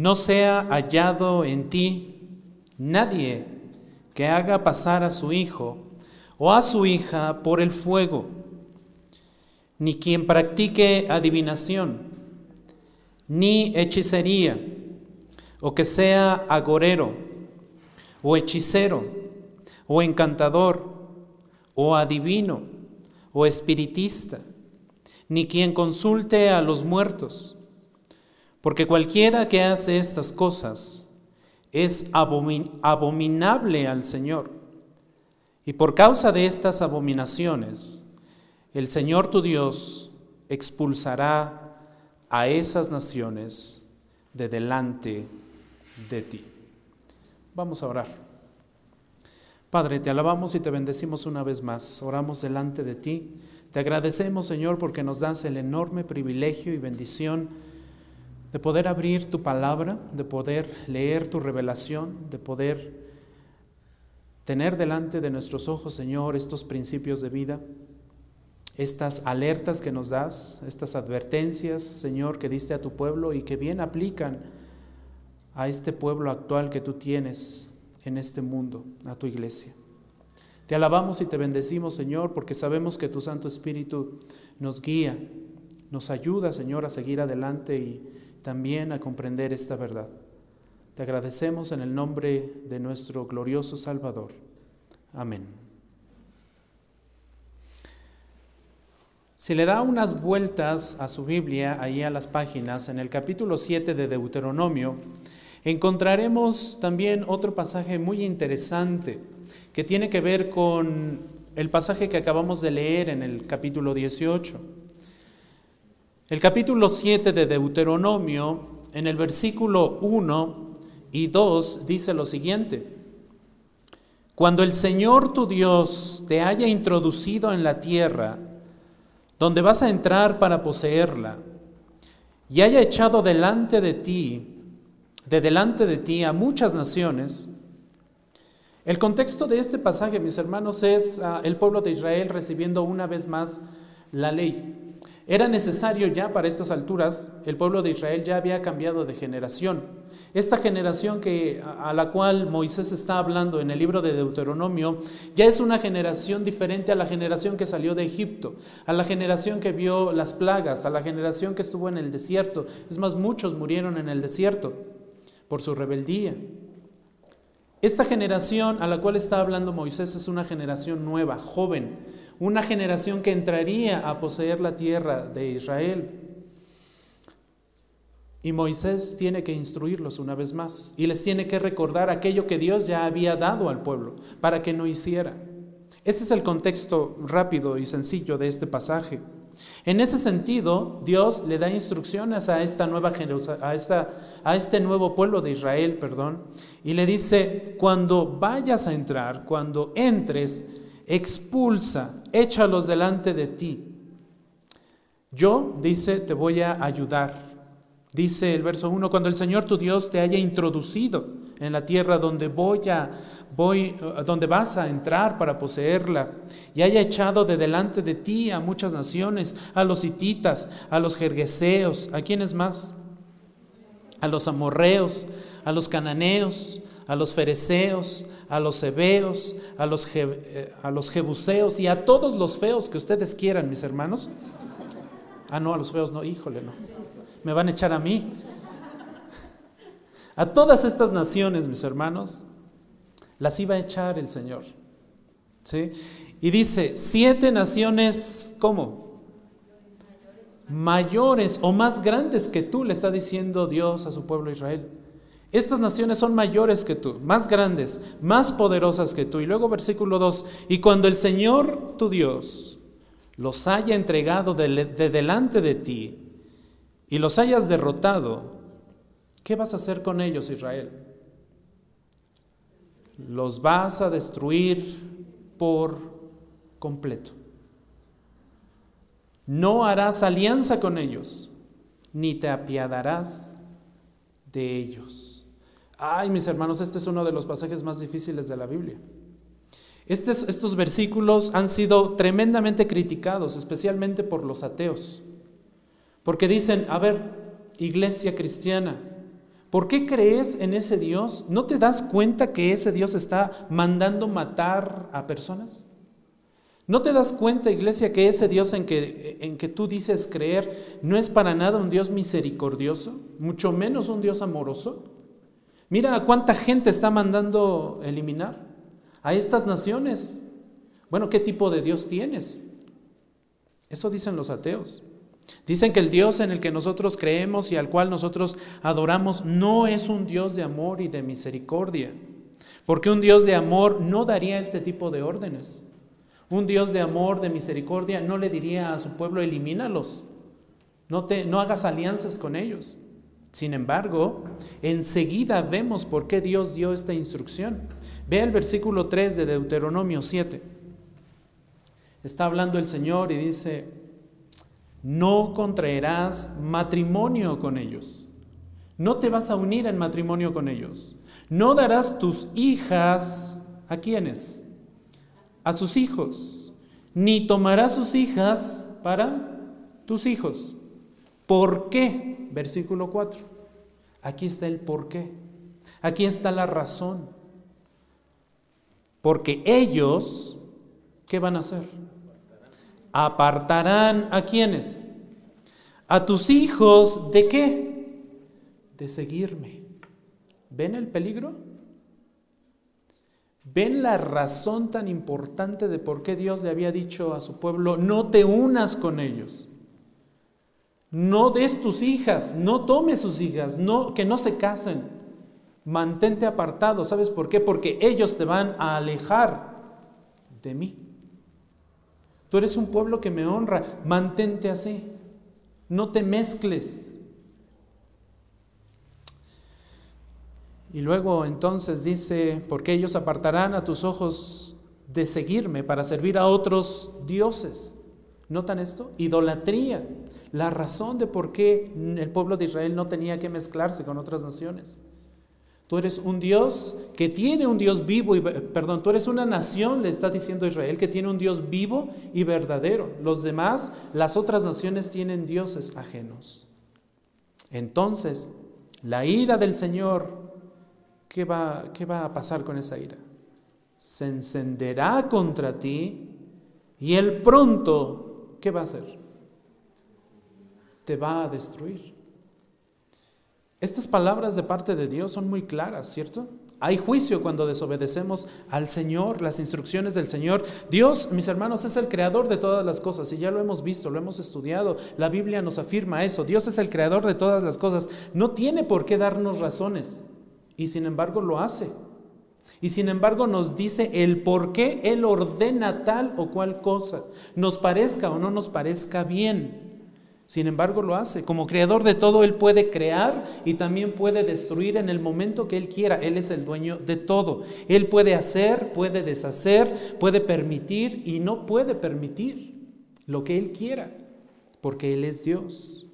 no sea hallado en ti nadie que haga pasar a su hijo o a su hija por el fuego, ni quien practique adivinación, ni hechicería, o que sea agorero, o hechicero, o encantador, o adivino, o espiritista, ni quien consulte a los muertos, porque cualquiera que hace estas cosas es abominable al Señor. Y por causa de estas abominaciones, el Señor tu Dios expulsará a esas naciones de delante de ti. Vamos a orar. Padre, te alabamos y te bendecimos una vez más. Oramos delante de ti. Te agradecemos, Señor, porque nos das el enorme privilegio y bendición de poder abrir tu palabra, de poder leer tu revelación, de poder tener delante de nuestros ojos, Señor, estos principios de vida, estas alertas que nos das, estas advertencias, Señor, que diste a tu pueblo y que bien aplican a este pueblo actual que tú tienes en este mundo, a tu iglesia. Te alabamos y te bendecimos, Señor, porque sabemos que tu Santo Espíritu nos guía, nos ayuda, Señor, a seguir adelante y también a comprender esta verdad. Te agradecemos en el nombre de nuestro glorioso Salvador. Amén. Si le da unas vueltas a su Biblia, ahí a las páginas, en el capítulo 7 de Deuteronomio, encontraremos también otro pasaje muy interesante que tiene que ver con el pasaje que acabamos de leer en el capítulo 18. El capítulo 7 de Deuteronomio, en el versículo 1 y 2, dice lo siguiente. Cuando el Señor tu Dios te haya introducido en la tierra, donde vas a entrar para poseerla, y haya echado delante de ti, de delante de ti a muchas naciones, el contexto de este pasaje, mis hermanos, es ah, el pueblo de Israel recibiendo una vez más la ley. Era necesario ya para estas alturas, el pueblo de Israel ya había cambiado de generación. Esta generación que, a la cual Moisés está hablando en el libro de Deuteronomio, ya es una generación diferente a la generación que salió de Egipto, a la generación que vio las plagas, a la generación que estuvo en el desierto. Es más, muchos murieron en el desierto por su rebeldía. Esta generación a la cual está hablando Moisés es una generación nueva, joven, una generación que entraría a poseer la tierra de Israel. Y Moisés tiene que instruirlos una vez más y les tiene que recordar aquello que Dios ya había dado al pueblo para que no hiciera. Ese es el contexto rápido y sencillo de este pasaje. En ese sentido, Dios le da instrucciones a esta nueva a, esta, a este nuevo pueblo de Israel, perdón, y le dice, cuando vayas a entrar, cuando entres, expulsa, échalos delante de ti. Yo, dice, te voy a ayudar. Dice el verso 1, cuando el Señor tu Dios te haya introducido en la tierra donde voy a voy donde vas a entrar para poseerla y haya echado de delante de ti a muchas naciones, a los hititas, a los jergueseos, ¿a quiénes más? A los amorreos, a los cananeos, a los fereceos, a los hebeos, a los, eh, a los jebuseos y a todos los feos que ustedes quieran, mis hermanos. Ah, no, a los feos no, híjole, no. Me van a echar a mí. A todas estas naciones, mis hermanos, las iba a echar el Señor. ¿Sí? Y dice, siete naciones, ¿cómo? Mayores o más grandes que tú, le está diciendo Dios a su pueblo Israel. Estas naciones son mayores que tú, más grandes, más poderosas que tú. Y luego versículo 2, y cuando el Señor tu Dios los haya entregado de, delante de ti y los hayas derrotado, ¿qué vas a hacer con ellos, Israel? Los vas a destruir por completo. No harás alianza con ellos, ni te apiadarás de ellos. Ay, mis hermanos, este es uno de los pasajes más difíciles de la Biblia. Estos, estos versículos han sido tremendamente criticados, especialmente por los ateos, porque dicen, a ver, iglesia cristiana, ¿Por qué crees en ese Dios? ¿No te das cuenta que ese Dios está mandando matar a personas? ¿No te das cuenta, iglesia, que ese Dios en que, en que tú dices creer no es para nada un Dios misericordioso, mucho menos un Dios amoroso? Mira cuánta gente está mandando eliminar a estas naciones. Bueno, ¿qué tipo de Dios tienes? Eso dicen los ateos. Dicen que el Dios en el que nosotros creemos y al cual nosotros adoramos no es un Dios de amor y de misericordia, porque un Dios de amor no daría este tipo de órdenes. Un Dios de amor, de misericordia, no le diría a su pueblo, elimínalos, no, te, no hagas alianzas con ellos. Sin embargo, enseguida vemos por qué Dios dio esta instrucción. Ve el versículo 3 de Deuteronomio 7. Está hablando el Señor y dice, no contraerás matrimonio con ellos. No te vas a unir en matrimonio con ellos. No darás tus hijas a quienes? a sus hijos, ni tomarás sus hijas para tus hijos. ¿Por qué? Versículo 4. Aquí está el por qué. Aquí está la razón. Porque ellos, ¿qué van a hacer? Apartarán a quienes? A tus hijos de qué? De seguirme. ¿Ven el peligro? ¿Ven la razón tan importante de por qué Dios le había dicho a su pueblo, no te unas con ellos? No des tus hijas, no tomes sus hijas, no, que no se casen. Mantente apartado. ¿Sabes por qué? Porque ellos te van a alejar de mí. Tú eres un pueblo que me honra, mantente así. No te mezcles. Y luego entonces dice, porque ellos apartarán a tus ojos de seguirme para servir a otros dioses. ¿Notan esto? Idolatría, la razón de por qué el pueblo de Israel no tenía que mezclarse con otras naciones. Tú eres un Dios que tiene un Dios vivo y perdón, tú eres una nación, le está diciendo Israel, que tiene un Dios vivo y verdadero. Los demás, las otras naciones tienen dioses ajenos. Entonces, la ira del Señor ¿qué va, ¿qué va a pasar con esa ira? Se encenderá contra ti y él pronto, ¿qué va a hacer? Te va a destruir. Estas palabras de parte de Dios son muy claras, ¿cierto? Hay juicio cuando desobedecemos al Señor, las instrucciones del Señor. Dios, mis hermanos, es el creador de todas las cosas y ya lo hemos visto, lo hemos estudiado. La Biblia nos afirma eso. Dios es el creador de todas las cosas. No tiene por qué darnos razones y sin embargo lo hace. Y sin embargo nos dice el por qué Él ordena tal o cual cosa, nos parezca o no nos parezca bien. Sin embargo lo hace. Como creador de todo, Él puede crear y también puede destruir en el momento que Él quiera. Él es el dueño de todo. Él puede hacer, puede deshacer, puede permitir y no puede permitir lo que Él quiera, porque Él es Dios.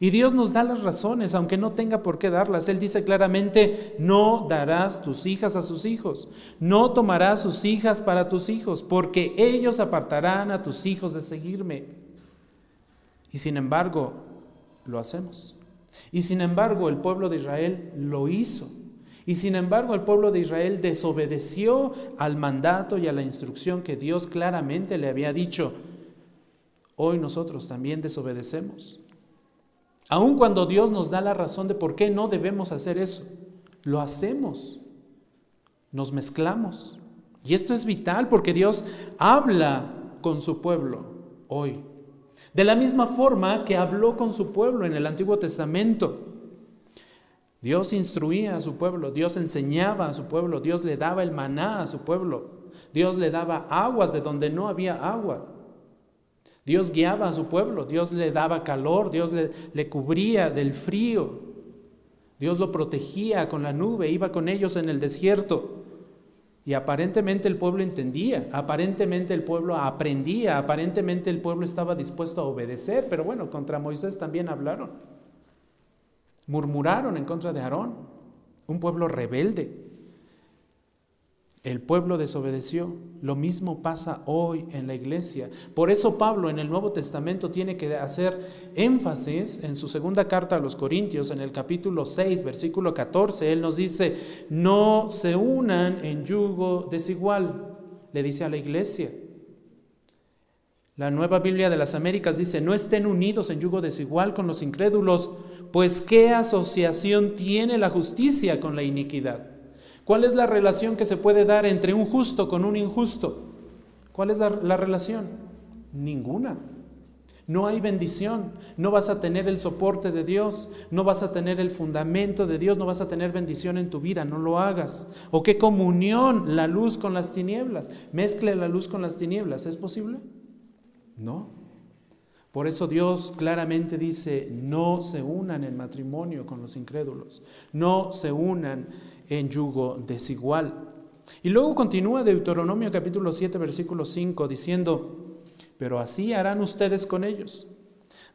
Y Dios nos da las razones, aunque no tenga por qué darlas. Él dice claramente, no darás tus hijas a sus hijos, no tomarás sus hijas para tus hijos, porque ellos apartarán a tus hijos de seguirme. Y sin embargo, lo hacemos. Y sin embargo, el pueblo de Israel lo hizo. Y sin embargo, el pueblo de Israel desobedeció al mandato y a la instrucción que Dios claramente le había dicho. Hoy nosotros también desobedecemos. Aun cuando Dios nos da la razón de por qué no debemos hacer eso, lo hacemos, nos mezclamos. Y esto es vital porque Dios habla con su pueblo hoy. De la misma forma que habló con su pueblo en el Antiguo Testamento. Dios instruía a su pueblo, Dios enseñaba a su pueblo, Dios le daba el maná a su pueblo, Dios le daba aguas de donde no había agua. Dios guiaba a su pueblo, Dios le daba calor, Dios le, cubría del frío, Dios lo protegía con la nube, iba con ellos en el desierto. Y aparentemente el pueblo entendía, aparentemente el pueblo aprendía, aparentemente el pueblo estaba dispuesto a obedecer, pero bueno, contra Moisés también hablaron. Murmuraron en contra de Aarón, un pueblo rebelde. El pueblo desobedeció. Lo mismo pasa hoy en la iglesia. Por eso Pablo en el Nuevo Testamento tiene que hacer énfasis en su segunda carta a los Corintios, en el capítulo 6, versículo 14. Él nos dice, no se unan en yugo desigual, le dice a la iglesia. La nueva Biblia de las Américas dice, no estén unidos en yugo desigual con los incrédulos, pues ¿qué asociación tiene la justicia con la iniquidad? ¿Cuál es la relación que se puede dar entre un justo con un injusto? ¿Cuál es la, relación? Ninguna. No hay bendición, no vas a tener el soporte de Dios, no vas a tener el fundamento de Dios, no vas a tener bendición en tu vida, no lo hagas. ¿O qué comunión la luz con las tinieblas? Mezcle la luz con las tinieblas, ¿es posible? No. Por eso Dios claramente dice, no se unan en matrimonio con los incrédulos, no se unan en yugo desigual. Y luego continúa Deuteronomio capítulo 7, versículo 5, diciendo, pero así harán ustedes con ellos.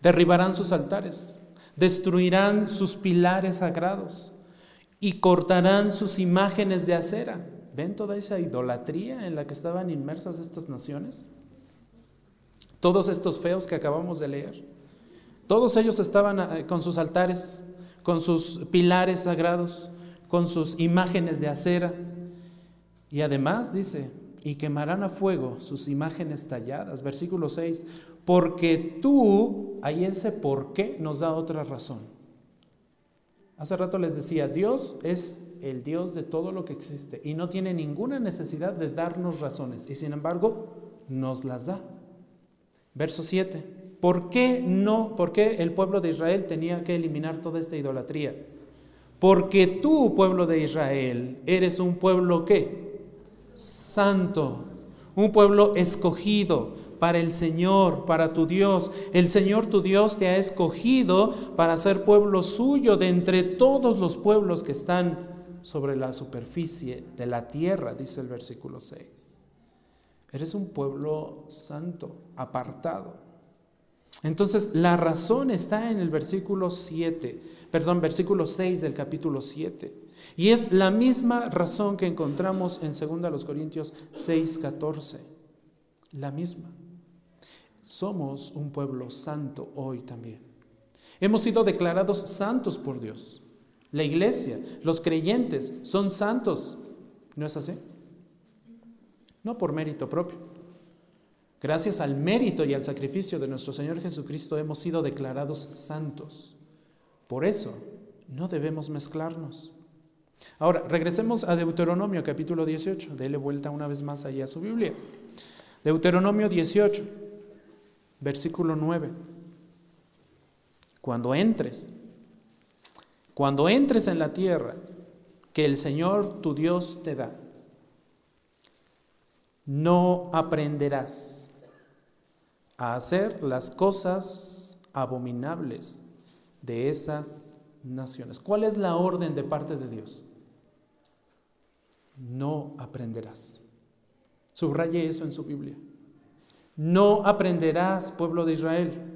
Derribarán sus altares, destruirán sus pilares sagrados y cortarán sus imágenes de acera. ¿Ven toda esa idolatría en la que estaban inmersas estas naciones? Todos estos feos que acabamos de leer. Todos ellos estaban eh, con sus altares, con sus pilares sagrados, con sus imágenes de acera. Y además dice, y quemarán a fuego sus imágenes talladas. Versículo 6, porque tú, ahí ese por qué nos da otra razón. Hace rato les decía, Dios es el Dios de todo lo que existe y no tiene ninguna necesidad de darnos razones y sin embargo nos las da. Verso 7, ¿por qué no, por qué el pueblo de Israel tenía que eliminar toda esta idolatría? Porque tú, pueblo de Israel, eres un pueblo qué? Santo, un pueblo escogido para el Señor, para tu Dios. El Señor tu Dios te ha escogido para ser pueblo suyo de entre todos los pueblos que están sobre la superficie de la tierra, dice el versículo 6. Eres un pueblo santo, apartado. Entonces, la razón está en el versículo 7, perdón, versículo 6 del capítulo 7. Y es la misma razón que encontramos en 2 Corintios 6, 14. La misma. Somos un pueblo santo hoy también. Hemos sido declarados santos por Dios. La iglesia, los creyentes son santos. ¿No es así? No por mérito propio. Gracias al mérito y al sacrificio de nuestro Señor Jesucristo hemos sido declarados santos. Por eso no debemos mezclarnos. Ahora, regresemos a Deuteronomio capítulo 18. Dele vuelta una vez más allá a su Biblia. Deuteronomio 18, versículo 9. Cuando entres, cuando entres en la tierra que el Señor tu Dios te da, no aprenderás a hacer las cosas abominables de esas naciones. ¿Cuál es la orden de parte de Dios? No aprenderás. Subraye eso en su Biblia. No aprenderás, pueblo de Israel.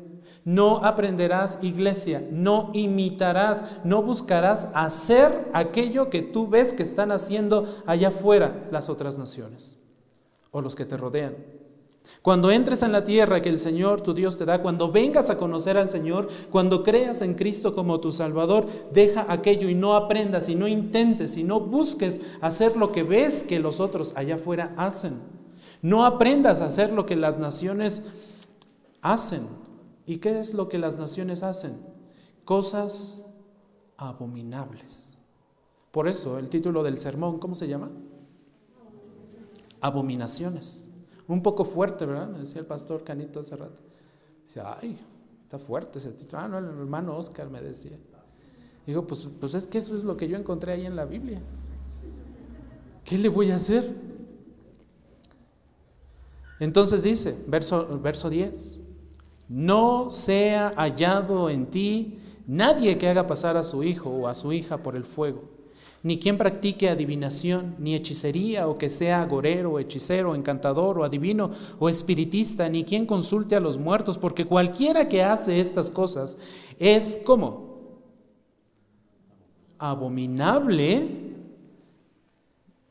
No aprenderás, iglesia. No imitarás, no buscarás hacer aquello que tú ves que están haciendo allá afuera las otras naciones o los que te rodean. Cuando entres en la tierra que el Señor tu Dios te da, cuando vengas a conocer al Señor, cuando creas en Cristo como tu Salvador, deja aquello y no aprendas y no intentes y no busques hacer lo que ves que los otros allá afuera hacen. No aprendas a hacer lo que las naciones hacen. ¿Y qué es lo que las naciones hacen? Cosas abominables. Por eso el título del sermón, ¿cómo se llama? Abominaciones. Un poco fuerte, ¿verdad? Me decía el pastor Canito hace rato. Decía, ay, está fuerte ese título. Ah, no, el hermano Oscar me decía. Digo, pues, pues es que eso es lo que yo encontré ahí en la Biblia. ¿Qué le voy a hacer? Entonces dice, verso, verso 10, no sea hallado en ti nadie que haga pasar a su hijo o a su hija por el fuego ni quien practique adivinación, ni hechicería, o que sea agorero, hechicero, encantador, o adivino, o espiritista, ni quien consulte a los muertos, porque cualquiera que hace estas cosas es como abominable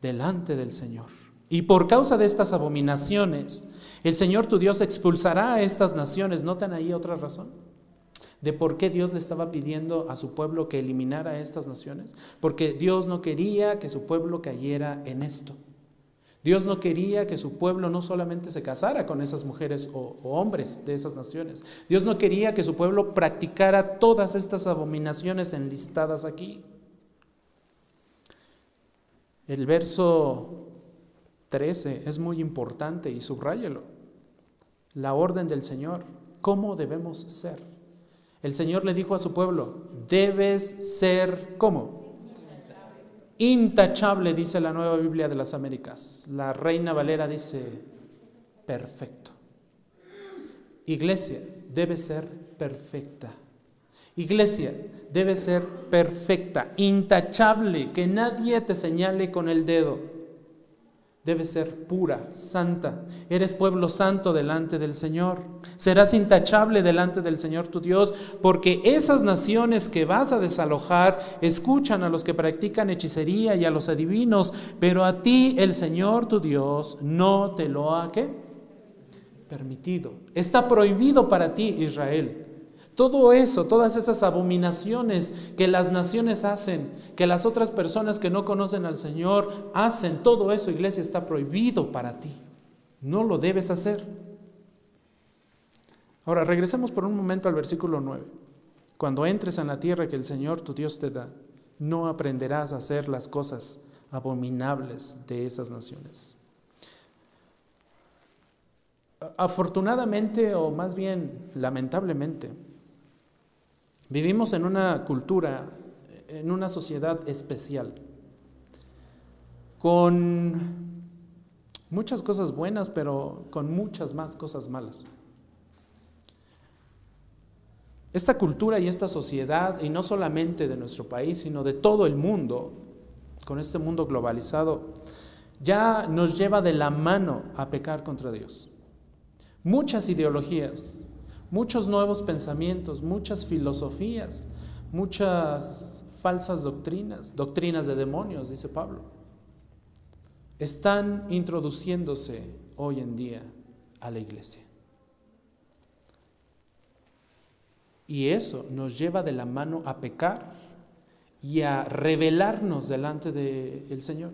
delante del Señor. Y por causa de estas abominaciones, el Señor tu Dios expulsará a estas naciones. ¿Notan ahí otra razón? De por qué Dios le estaba pidiendo a su pueblo que eliminara a estas naciones. Porque Dios no quería que su pueblo cayera en esto. Dios no quería que su pueblo no solamente se casara con esas mujeres o, hombres de esas naciones. Dios no quería que su pueblo practicara todas estas abominaciones enlistadas aquí. El verso 13 es muy importante y subráyelo. La orden del Señor, ¿cómo debemos ser? El Señor le dijo a su pueblo, debes ser ¿cómo? Intachable, dice la nueva Biblia de las Américas. La Reina Valera dice, perfecto. Iglesia debe ser perfecta. Iglesia debe ser perfecta, intachable, que nadie te señale con el dedo debe ser pura, santa. Eres pueblo santo delante del Señor. Serás intachable delante del Señor tu Dios, porque esas naciones que vas a desalojar escuchan a los que practican hechicería y a los adivinos, pero a ti el Señor tu Dios no te lo ha ¿qué? permitido. Está prohibido para ti, Israel. Todo eso, todas esas abominaciones que las naciones hacen, que las otras personas que no conocen al Señor hacen, todo eso, iglesia, está prohibido para ti. No lo debes hacer. Ahora, regresemos por un momento al versículo 9. Cuando entres en la tierra que el Señor tu Dios te da, no aprenderás a hacer las cosas abominables de esas naciones. Afortunadamente, o más bien lamentablemente, Vivimos en una cultura, en una sociedad especial, con muchas cosas buenas, pero con muchas más cosas malas. Esta cultura y esta sociedad, y no solamente de nuestro país, sino de todo el mundo, con este mundo globalizado, ya nos lleva de la mano a pecar contra Dios. Muchas ideologías, muchos nuevos pensamientos, muchas filosofías, muchas falsas doctrinas, doctrinas de demonios, dice Pablo, están introduciéndose hoy en día a la iglesia. Y eso nos lleva de la mano a pecar y a rebelarnos delante del Señor.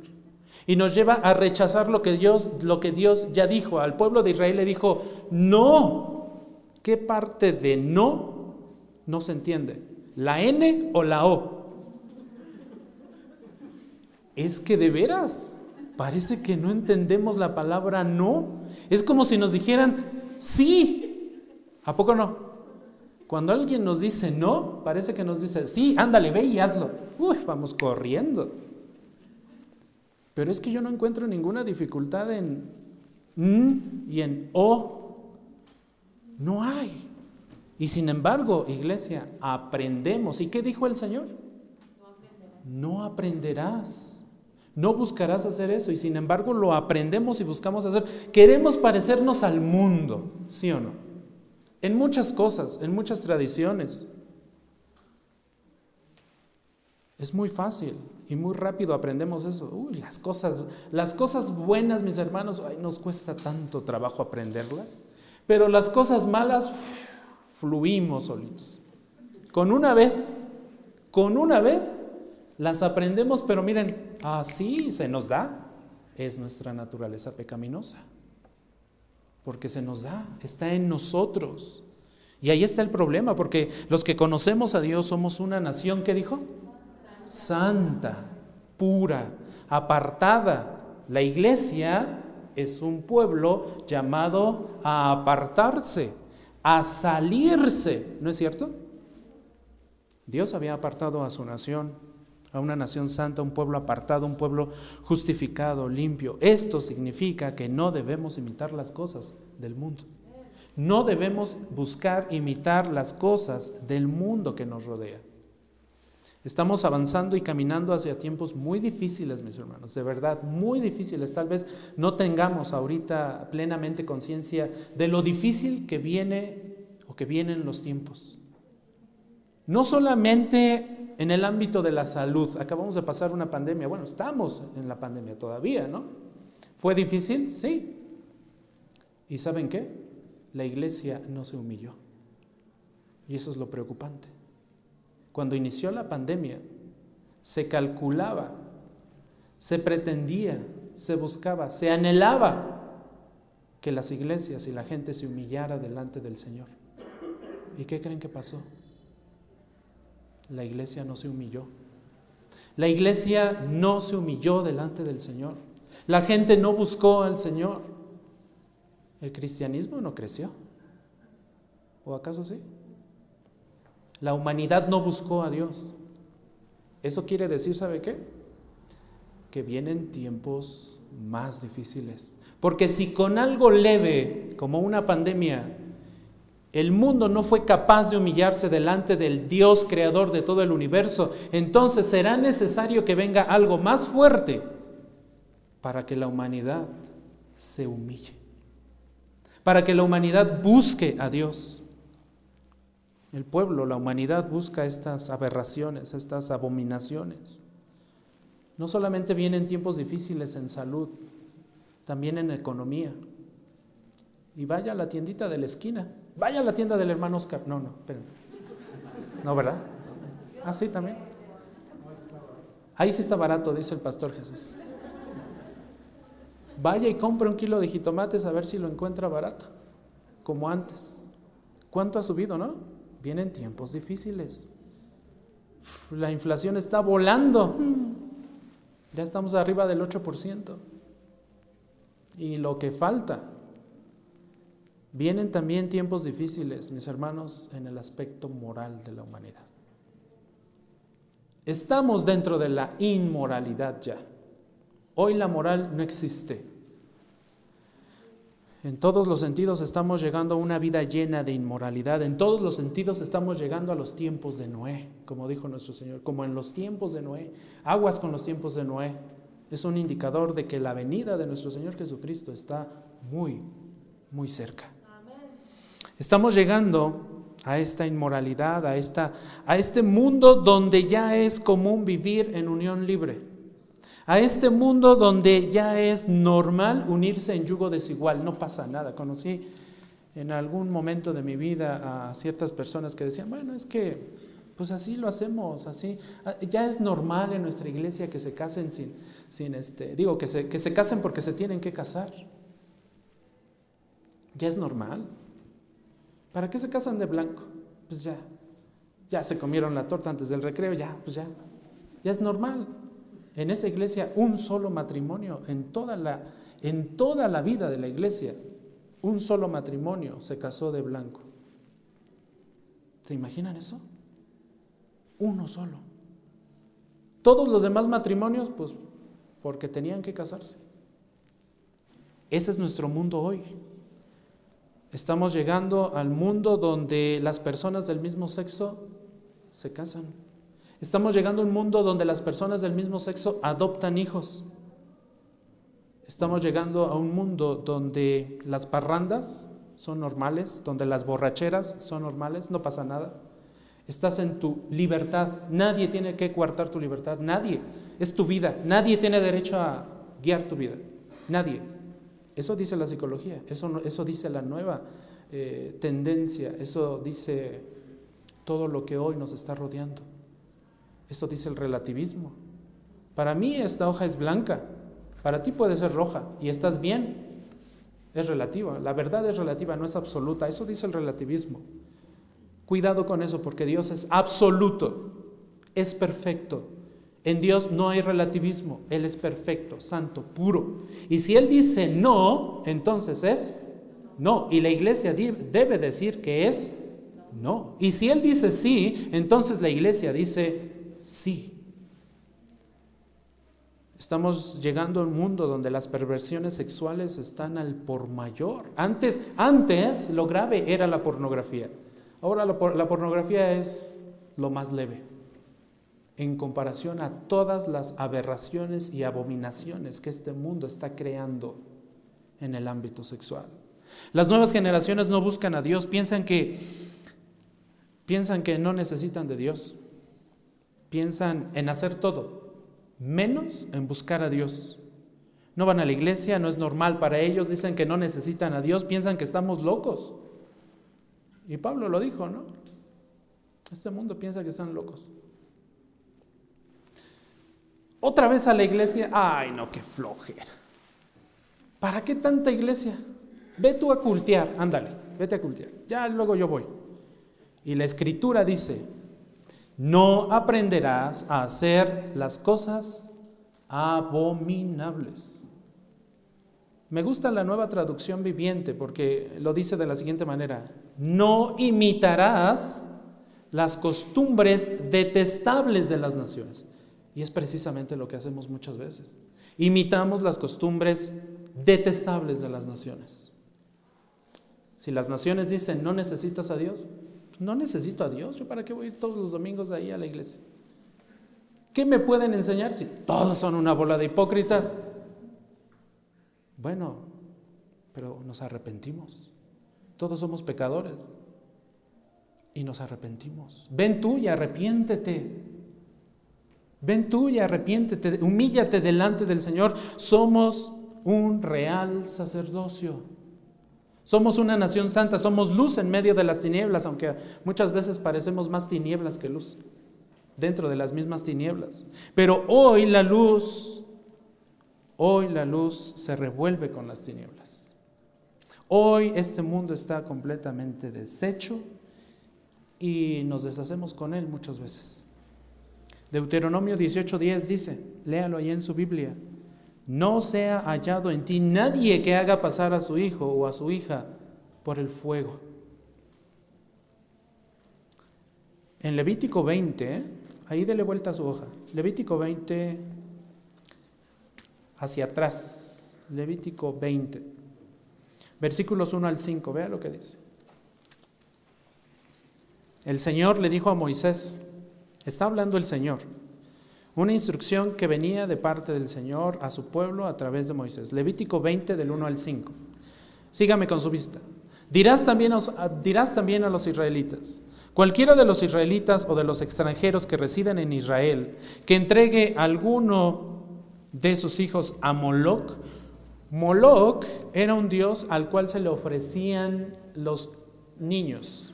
Y nos lleva a rechazar lo que Dios, lo que Dios ya dijo. Al pueblo de Israel le dijo, no, ¿Qué parte de no no se entiende? ¿La N o la O? Es que de veras, parece que no entendemos la palabra no. Es como si nos dijeran sí. ¿A poco no? Cuando alguien nos dice no, parece que nos dice sí, ándale, ve y hazlo. Uy, vamos corriendo. Pero es que yo no encuentro ninguna dificultad en n y en o no hay. Y sin embargo, iglesia, aprendemos. ¿Y qué dijo el Señor? No aprenderás. No buscarás hacer eso. Y sin embargo, lo aprendemos y buscamos hacer. Queremos parecernos al mundo, ¿sí o no? En muchas cosas, en muchas tradiciones. Es muy fácil y muy rápido aprendemos eso. Uy, las cosas, las cosas buenas, mis hermanos, nos cuesta tanto trabajo aprenderlas. Pero las cosas malas fluimos solitos. Con una vez, con una vez las aprendemos, pero miren, así se nos da. Es nuestra naturaleza pecaminosa. Porque se nos da, está en nosotros. Y ahí está el problema, porque los que conocemos a Dios somos una nación, ¿qué dijo? Santa, pura, apartada. La iglesia es un pueblo llamado a apartarse, a salirse, ¿no es cierto? Dios había apartado a su nación, a una nación santa, un pueblo apartado, un pueblo justificado, limpio. Esto significa que no debemos imitar las cosas del mundo. No debemos buscar imitar las cosas del mundo que nos rodea. Estamos avanzando y caminando hacia tiempos muy difíciles, mis hermanos, de verdad, muy difíciles. Tal vez no tengamos ahorita plenamente conciencia de lo difícil que viene o que vienen los tiempos. No solamente en el ámbito de la salud, acabamos de pasar una pandemia, bueno, estamos en la pandemia todavía, ¿no? ¿Fue difícil? Sí. ¿Y saben qué? La iglesia no se humilló. Y eso es lo preocupante. Cuando inició la pandemia, se calculaba, se pretendía, se buscaba, se anhelaba que las iglesias y la gente se humillara delante del Señor. ¿Y qué creen que pasó? La iglesia no se humilló. La iglesia no se humilló delante del Señor. La gente no buscó al Señor. El cristianismo no creció. ¿O acaso sí? La humanidad no buscó a Dios. Eso quiere decir, ¿sabe qué? Que vienen tiempos más difíciles. Porque si con algo leve, como una pandemia, el mundo no fue capaz de humillarse delante del Dios creador de todo el universo, entonces será necesario que venga algo más fuerte para que la humanidad se humille, para que la humanidad busque a Dios. El pueblo, la humanidad busca estas aberraciones, estas abominaciones. No solamente vienen tiempos difíciles en salud, también en economía. Y vaya a la tiendita de la esquina Vaya a la tienda del hermano Oscar. No, no, esperen. No, ¿verdad? Ah, sí, también. Ahí sí está barato, dice el pastor Jesús. Vaya y compre un kilo de jitomates a ver si lo encuentra barato, como antes. ¿Cuánto ha subido, no? Vienen tiempos difíciles. La inflación está volando. Ya estamos arriba del 8%. Y lo que falta Vienen también tiempos difíciles, mis hermanos, en el aspecto moral de la humanidad. Estamos dentro de la inmoralidad ya. Hoy la moral no existe. En todos los sentidos estamos llegando a una vida llena de inmoralidad. En todos los sentidos estamos llegando a los tiempos de Noé, como dijo nuestro Señor, como en los tiempos de Noé. Aguas con los tiempos de Noé. Es un indicador de que la venida de nuestro Señor Jesucristo está muy, muy cerca. Estamos llegando a esta inmoralidad, a, esta, a este mundo donde ya es común vivir en unión libre, a este mundo donde ya es normal unirse en yugo desigual, no pasa nada. Conocí en algún momento de mi vida a ciertas personas que decían, bueno, es que pues así lo hacemos, así. Ya es normal en nuestra iglesia que se casen sin, sin este, digo, que se, que se casen porque se tienen que casar. Ya es normal. ¿Para qué se casan de blanco? Pues ya, ya se comieron la torta antes del recreo, ya, pues ya, ya es normal. En esa iglesia un solo matrimonio, en toda la, en toda la vida de la iglesia, un solo matrimonio se casó de blanco. ¿Se imaginan eso? Uno solo. Todos los demás matrimonios, pues porque tenían que casarse. Ese es nuestro mundo hoy. Estamos llegando al mundo donde las personas del mismo sexo se casan. Estamos llegando a un mundo donde las personas del mismo sexo adoptan hijos. Estamos llegando a un mundo donde las parrandas son normales, donde las borracheras son normales, no pasa nada. Estás en tu libertad. Nadie tiene que coartar tu libertad. Nadie. Es tu vida. Nadie tiene derecho a guiar tu vida. Nadie. Eso dice la psicología, eso, eso dice la nueva eh, tendencia, eso dice todo lo que hoy nos está rodeando. Eso dice el relativismo. Para mí esta hoja es blanca, para ti puede ser roja y estás bien. Es relativa, la verdad es relativa, no es absoluta. Eso dice el relativismo. Cuidado con eso porque Dios es absoluto, es perfecto, en Dios no hay relativismo, Él es perfecto, santo, puro. Y si Él dice no, entonces es no. Y la iglesia debe decir que es no. Y si Él dice sí, entonces la iglesia dice sí. Estamos llegando a un mundo donde las perversiones sexuales están al por mayor. Antes, antes lo grave era la pornografía. Ahora la pornografía es lo más leve en comparación a todas las aberraciones y abominaciones que este mundo está creando en el ámbito sexual. Las nuevas generaciones no buscan a Dios, piensan que piensan que no necesitan de Dios. Piensan en hacer todo, menos en buscar a Dios. No van a la iglesia, no es normal para ellos, dicen que no necesitan a Dios, piensan que estamos locos. Y Pablo lo dijo, ¿no? Este mundo piensa que están locos. Otra vez a la iglesia, ay no, qué flojera. ¿Para qué tanta iglesia? Ve tú a cultear, ándale, vete a cultear. Ya luego yo voy. Y la escritura dice, no aprenderás a hacer las cosas abominables. Me gusta la nueva traducción viviente porque lo dice de la siguiente manera, no imitarás las costumbres detestables de las naciones. Y es precisamente lo que hacemos muchas veces. Imitamos las costumbres detestables de las naciones. Si las naciones dicen, no necesitas a Dios, no necesito a Dios. ¿Yo para qué voy a ir todos los domingos ahí a la iglesia? ¿Qué me pueden enseñar si todos son una bola de hipócritas? Bueno, pero nos arrepentimos. Todos somos pecadores. Y nos arrepentimos. Ven tú y arrepiéntete. Ven tú y arrepiéntete. Humíllate delante del Señor. Somos un real sacerdocio. Somos una nación santa, somos luz en medio de las tinieblas, aunque muchas veces parecemos más tinieblas que luz, dentro de las mismas tinieblas. Pero hoy la luz, hoy la luz se revuelve con las tinieblas. Hoy este mundo está completamente deshecho y nos deshacemos con él muchas veces. Deuteronomio 18:10 dice, léalo ahí en su Biblia, no sea hallado en ti nadie que haga pasar a su hijo o a su hija por el fuego. En Levítico 20, ahí dele vuelta a su hoja. Levítico 20 hacia atrás. Levítico 20, versículos 1 al 5. Vea lo que dice. El Señor le dijo a Moisés, está hablando el Señor. Una instrucción que venía de parte del Señor a su pueblo a través de Moisés. Levítico 20 del 1 al 5. Sígame con su vista. Dirás también, a los israelitas, cualquiera de los israelitas o de los extranjeros que residen en Israel, que entregue alguno de sus hijos a Moloch, Moloch era un dios al cual se le ofrecían los niños.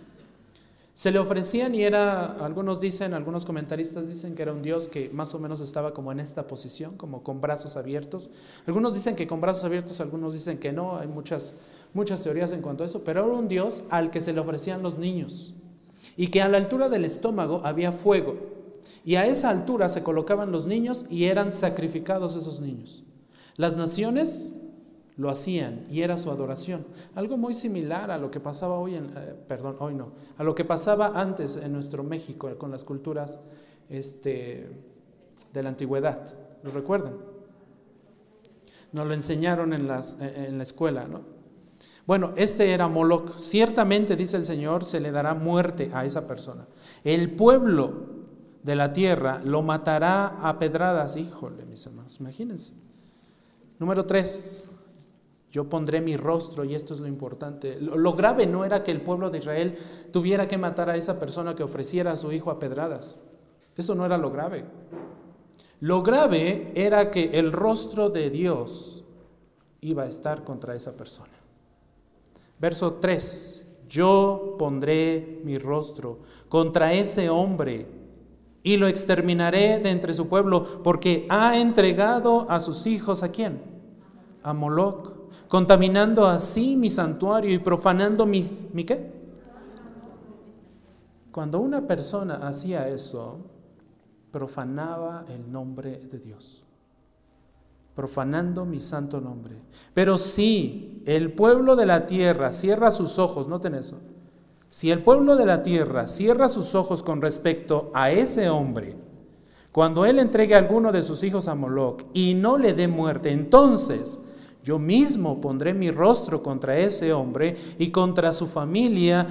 Se le ofrecían y era, algunos dicen, algunos comentaristas dicen que era un Dios que más o menos estaba como en esta posición, como con brazos abiertos. Algunos dicen que con brazos abiertos, algunos dicen que no, hay muchas, muchas teorías en cuanto a eso, pero era un Dios al que se le ofrecían los niños y que a la altura del estómago había fuego y a esa altura se colocaban los niños y eran sacrificados esos niños. Las naciones lo hacían y era su adoración. Algo muy similar a lo que pasaba hoy en, eh, perdón, hoy no, a lo que pasaba antes en nuestro México con las culturas este, de la antigüedad. ¿Lo recuerdan? Nos lo enseñaron en, las, en la escuela, ¿no? Bueno, este era Moloch. Ciertamente, dice el Señor, se le dará muerte a esa persona. El pueblo de la tierra lo matará a pedradas. Híjole, mis hermanos, imagínense. Número tres, yo pondré mi rostro y esto es lo importante. Lo, grave no era que el pueblo de Israel tuviera que matar a esa persona que ofreciera a su hijo a pedradas. Eso no era lo grave. Lo grave era que el rostro de Dios iba a estar contra esa persona. Verso 3. Yo pondré mi rostro contra ese hombre y lo exterminaré de entre su pueblo porque ha entregado a sus hijos a quién? A Moloch contaminando así mi santuario y profanando mi, mi qué? Cuando una persona hacía eso, profanaba el nombre de Dios, profanando mi santo nombre. Pero si el pueblo de la tierra cierra sus ojos, noten eso, si el pueblo de la tierra cierra sus ojos con respecto a ese hombre, cuando él entregue a alguno de sus hijos a Moloch y no le dé muerte, entonces yo mismo pondré mi rostro contra ese hombre y contra su familia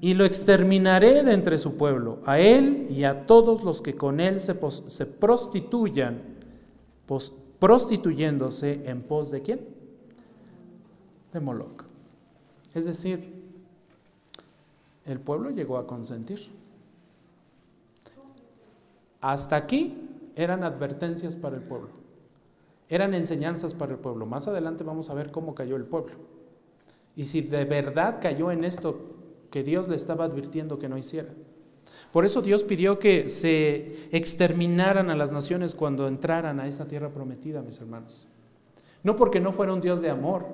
y lo exterminaré de entre su pueblo, a él y a todos los que con él se, prostituyan, prostituyéndose en pos de quién? De Moloch. Es decir, el pueblo llegó a consentir. Hasta aquí eran advertencias para el pueblo, eran enseñanzas para el pueblo. Más adelante vamos a ver cómo cayó el pueblo. Y si de verdad cayó en esto que Dios le estaba advirtiendo que no hiciera. Por eso Dios pidió que se exterminaran a las naciones cuando entraran a esa tierra prometida, mis hermanos. No porque no fuera un Dios de amor,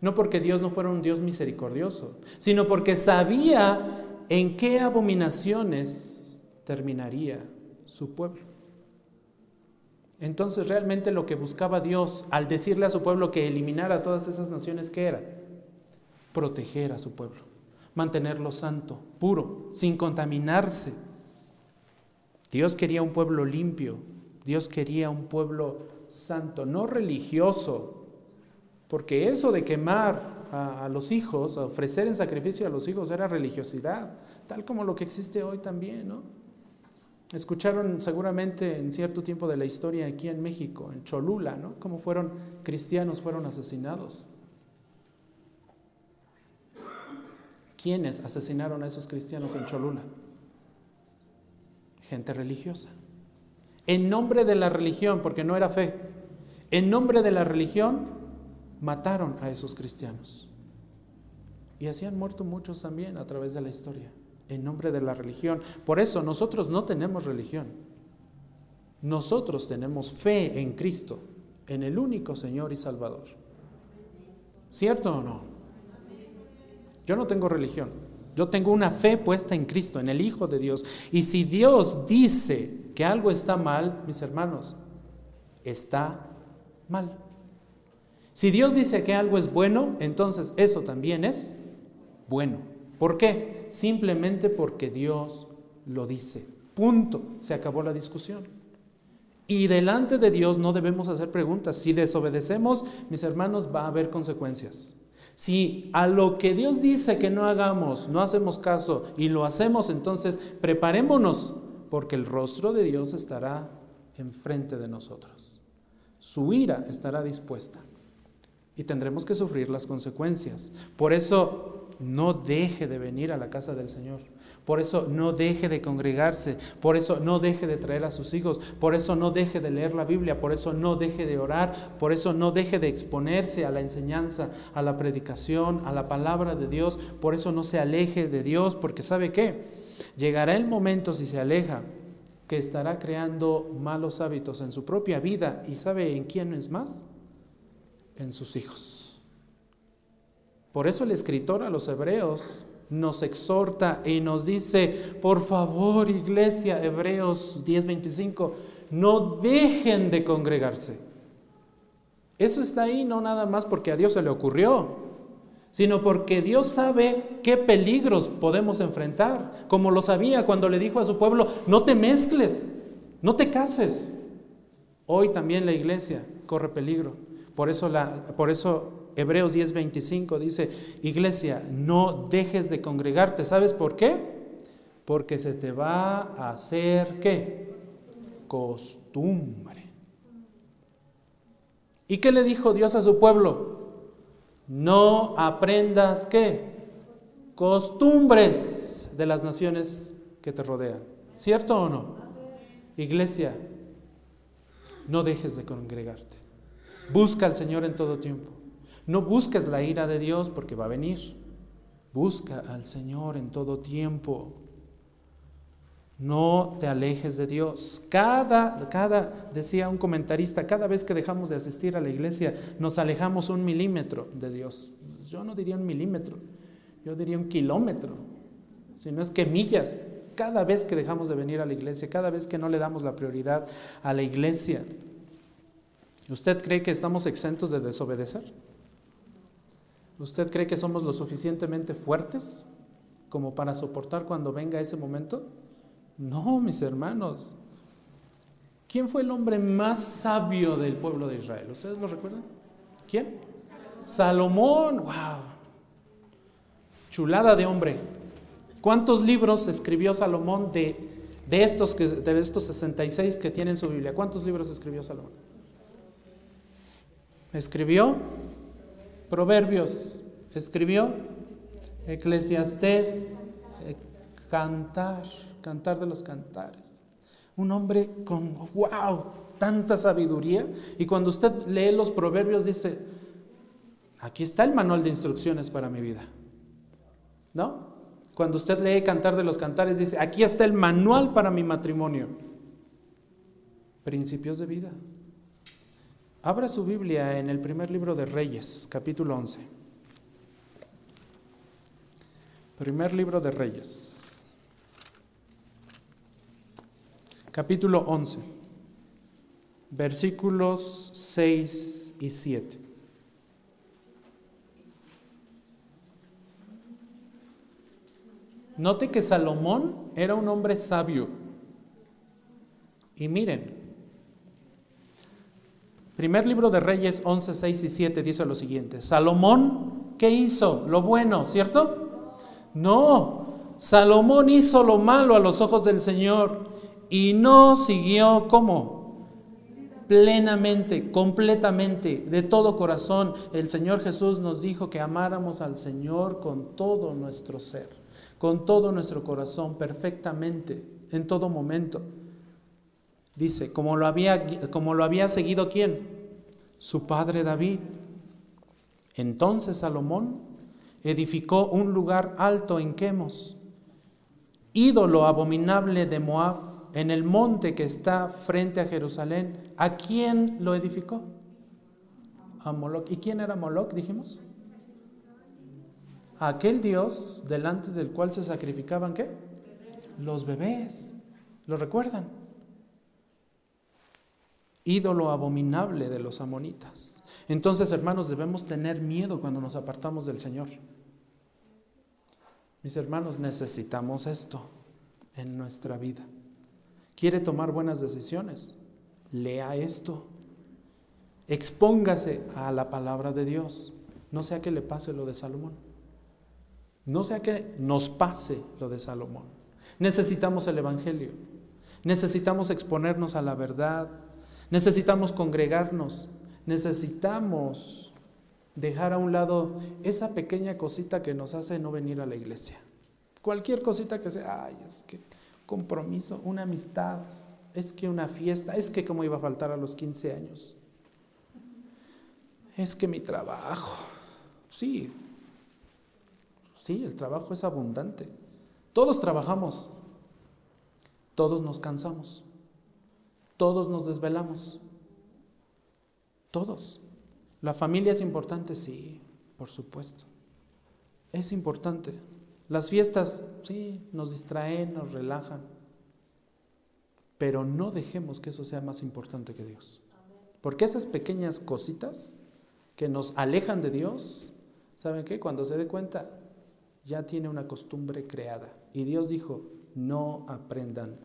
no porque Dios no fuera un Dios misericordioso, sino porque sabía en qué abominaciones terminaría su pueblo. Entonces realmente lo que buscaba Dios al decirle a su pueblo que eliminara todas esas naciones, ¿qué era? Proteger a su pueblo, mantenerlo santo, puro, sin contaminarse. Dios quería un pueblo limpio, Dios quería un pueblo santo, no religioso, porque eso de quemar a, los hijos, ofrecer en sacrificio a los hijos era religiosidad, tal como lo que existe hoy también, ¿no? Escucharon seguramente en cierto tiempo de la historia aquí en México, en Cholula, ¿no? Cómo fueron cristianos fueron asesinados. ¿Quiénes asesinaron a esos cristianos en Cholula? Gente religiosa. En nombre de la religión, porque no era fe, en nombre de la religión mataron a esos cristianos. Y así han muerto muchos también a través de la historia en nombre de la religión. Por eso nosotros no tenemos religión. Nosotros tenemos fe en Cristo, en el único Señor y Salvador. ¿Cierto o no? Yo no tengo religión. Yo tengo una fe puesta en Cristo, en el Hijo de Dios. Y si Dios dice que algo está mal, mis hermanos, está mal. Si Dios dice que algo es bueno, entonces eso también es bueno. ¿Por qué? Simplemente porque Dios lo dice. Punto. Se acabó la discusión. Y delante de Dios no debemos hacer preguntas. Si desobedecemos, mis hermanos, va a haber consecuencias. Si a lo que Dios dice que no hagamos, no hacemos caso y lo hacemos, entonces preparémonos, porque el rostro de Dios estará enfrente de nosotros. Su ira estará dispuesta y tendremos que sufrir las consecuencias. Por eso no deje de venir a la casa del Señor. Por eso no deje de congregarse. Por eso no deje de traer a sus hijos. Por eso no deje de leer la Biblia. Por eso no deje de orar. Por eso no deje de exponerse a la enseñanza, a la predicación, a la palabra de Dios. Por eso no se aleje de Dios. Porque ¿sabe qué? Llegará el momento si se aleja que estará creando malos hábitos en su propia vida. ¿Y sabe en quién es más? En sus hijos. Por eso el escritor a los hebreos nos exhorta y nos dice, por favor iglesia, Hebreos 10:25, no dejen de congregarse. Eso está ahí no nada más porque a Dios se le ocurrió, sino porque Dios sabe qué peligros podemos enfrentar, como lo sabía cuando le dijo a su pueblo, no te mezcles, no te cases. Hoy también la iglesia corre peligro. Por eso, la, por eso Hebreos 10:25 dice, iglesia, no dejes de congregarte. ¿Sabes por qué? Porque se te va a hacer qué? Costumbre. ¿Y qué le dijo Dios a su pueblo? No aprendas qué? Costumbres de las naciones que te rodean. ¿Cierto o no? Iglesia, no dejes de congregarte. Busca al Señor en todo tiempo. No busques la ira de Dios porque va a venir. Busca al Señor en todo tiempo. No te alejes de Dios. Cada, cada, decía un comentarista, cada vez que dejamos de asistir a la iglesia, nos alejamos un milímetro de Dios. Yo no diría un milímetro, yo diría un kilómetro, si no es que millas. Cada vez que dejamos de venir a la iglesia, cada vez que no le damos la prioridad a la iglesia, ¿usted cree que estamos exentos de desobedecer? ¿Usted cree que somos lo suficientemente fuertes como para soportar cuando venga ese momento? No, mis hermanos. ¿Quién fue el hombre más sabio del pueblo de Israel? ¿Ustedes lo recuerdan? ¿Quién? Salomón. ¡Wow! Chulada de hombre. ¿Cuántos libros escribió Salomón de, de, estos, de estos 66 que tienen su Biblia? ¿Cuántos libros escribió Salomón? Escribió Proverbios escribió, Eclesiastés cantar, cantar de los cantares. Un hombre con, wow, tanta sabiduría. Y cuando usted lee los proverbios dice, aquí está el manual de instrucciones para mi vida. ¿No? Cuando usted lee Cantar de los Cantares dice, aquí está el manual para mi matrimonio. Principios de vida. Abra su Biblia en el primer libro de Reyes, capítulo 11. Primer libro de Reyes, capítulo 11, versículos 6 y 7. Note que Salomón era un hombre sabio. Y miren, primer libro de Reyes 11, 6 y 7 dice lo siguiente. Salomón, ¿qué hizo? Lo bueno, ¿cierto? No, Salomón hizo lo malo a los ojos del Señor y no siguió como plenamente, completamente, de todo corazón. El Señor Jesús nos dijo que amáramos al Señor con todo nuestro ser con todo nuestro corazón, perfectamente, en todo momento. Dice, como lo había, como lo había seguido quién? Su padre David. Entonces Salomón edificó un lugar alto en Quemos, ídolo abominable de Moab, en el monte que está frente a Jerusalén. ¿A quién lo edificó? A Moloch. ¿Y quién era Moloch, dijimos? aquel Dios delante del cual se sacrificaban qué? Los bebés. ¿Lo recuerdan? Ídolo abominable de los amonitas. Entonces, hermanos, debemos tener miedo cuando nos apartamos del Señor. Mis hermanos, necesitamos esto en nuestra vida. ¿Quiere tomar buenas decisiones? Lea esto. Expóngase a la palabra de Dios. No sea que le pase lo de Salomón. No sea que nos pase lo de Salomón. Necesitamos el Evangelio. Necesitamos exponernos a la verdad. Necesitamos congregarnos. Necesitamos dejar a un lado esa pequeña cosita que nos hace no venir a la iglesia. Cualquier cosita que sea, ay, es que compromiso, una amistad, es que una fiesta, es que como iba a faltar a los 15 años. Es que mi trabajo. Sí, Sí, el trabajo es abundante. Todos trabajamos, todos nos cansamos, todos nos desvelamos, todos. ¿La familia es importante? Sí, por supuesto. Es importante. Las fiestas, sí, nos distraen, nos relajan. Pero no dejemos que eso sea más importante que Dios. Porque esas pequeñas cositas que nos alejan de Dios, ¿saben qué? Cuando se dé cuenta, ya tiene una costumbre creada. Y Dios dijo, no aprendan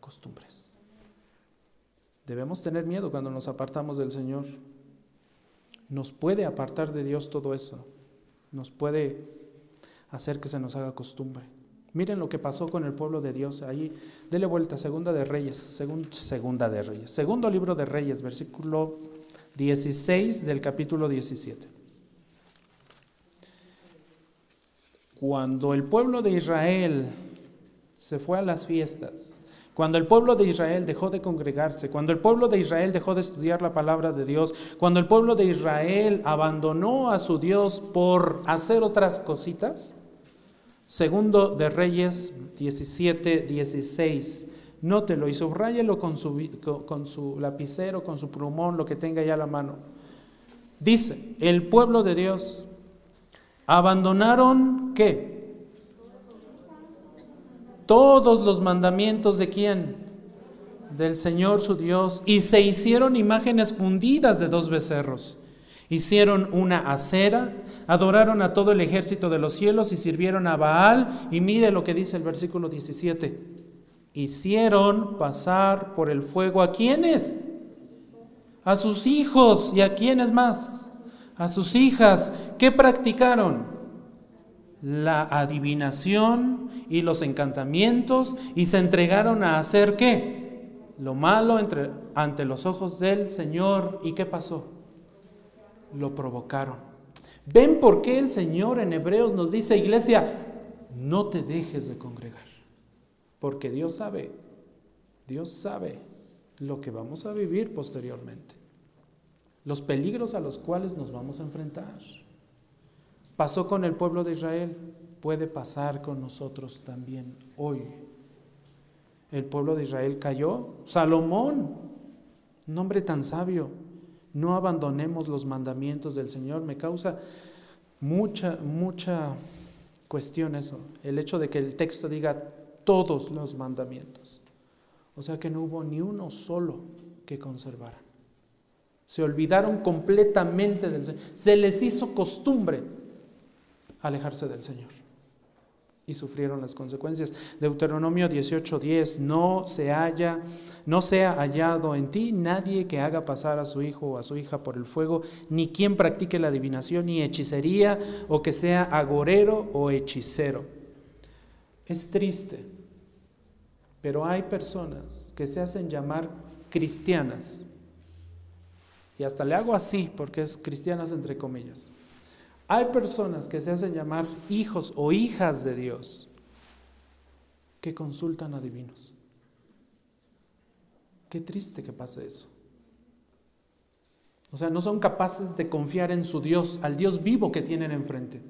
costumbres. Debemos tener miedo cuando nos apartamos del Señor. Nos puede apartar de Dios todo eso. Nos puede hacer que se nos haga costumbre. Miren lo que pasó con el pueblo de Dios. Ahí, dele vuelta, segunda de Reyes, segunda de Reyes. Segundo libro de Reyes, versículo 16 del capítulo 17. cuando el pueblo de Israel se fue a las fiestas, cuando el pueblo de Israel dejó de congregarse, cuando el pueblo de Israel dejó de estudiar la palabra de Dios, cuando el pueblo de Israel abandonó a su Dios por hacer otras cositas, segundo de Reyes 17, 16, nótelo y subráyelo con su, con su lapicero, con su plumón, lo que tenga ya a la mano. Dice, el pueblo de Dios Abandonaron qué? Todos los mandamientos de quién? Del Señor su Dios. Y se hicieron imágenes fundidas de dos becerros. Hicieron una acera, adoraron a todo el ejército de los cielos y sirvieron a Baal. Y mire lo que dice el versículo 17. Hicieron pasar por el fuego a quienes? A sus hijos y a quienes más? a sus hijas. ¿Qué practicaron? La adivinación y los encantamientos y se entregaron a hacer qué? Lo malo entre, ante los ojos del Señor. ¿Y qué pasó? Lo provocaron. ¿Ven por qué el Señor en Hebreos nos dice, iglesia, no te dejes de congregar? porque Dios sabe, Dios sabe lo que vamos a vivir posteriormente, los peligros a los cuales nos vamos a enfrentar. Pasó con el pueblo de Israel, puede pasar con nosotros también hoy. El pueblo de Israel cayó. Salomón, un hombre tan sabio, no abandonemos los mandamientos del Señor. Me causa mucha, mucha cuestión eso, el hecho de que el texto diga todos los mandamientos. O sea que no hubo ni uno solo que conservara. Se olvidaron completamente del Señor. Se les hizo costumbre alejarse del Señor. Y sufrieron las consecuencias. Deuteronomio 18:10, no se haya, no sea hallado en ti nadie que haga pasar a su hijo o a su hija por el fuego, ni quien practique la adivinación, ni hechicería, o que sea agorero o hechicero. Es triste, pero hay personas que se hacen llamar cristianas. Y hasta le hago así porque es cristianas entre comillas hay personas que se hacen llamar hijos o hijas de Dios que consultan a divinos. Qué triste que pase eso. O sea, no son capaces de confiar en su Dios, al Dios vivo que tienen enfrente.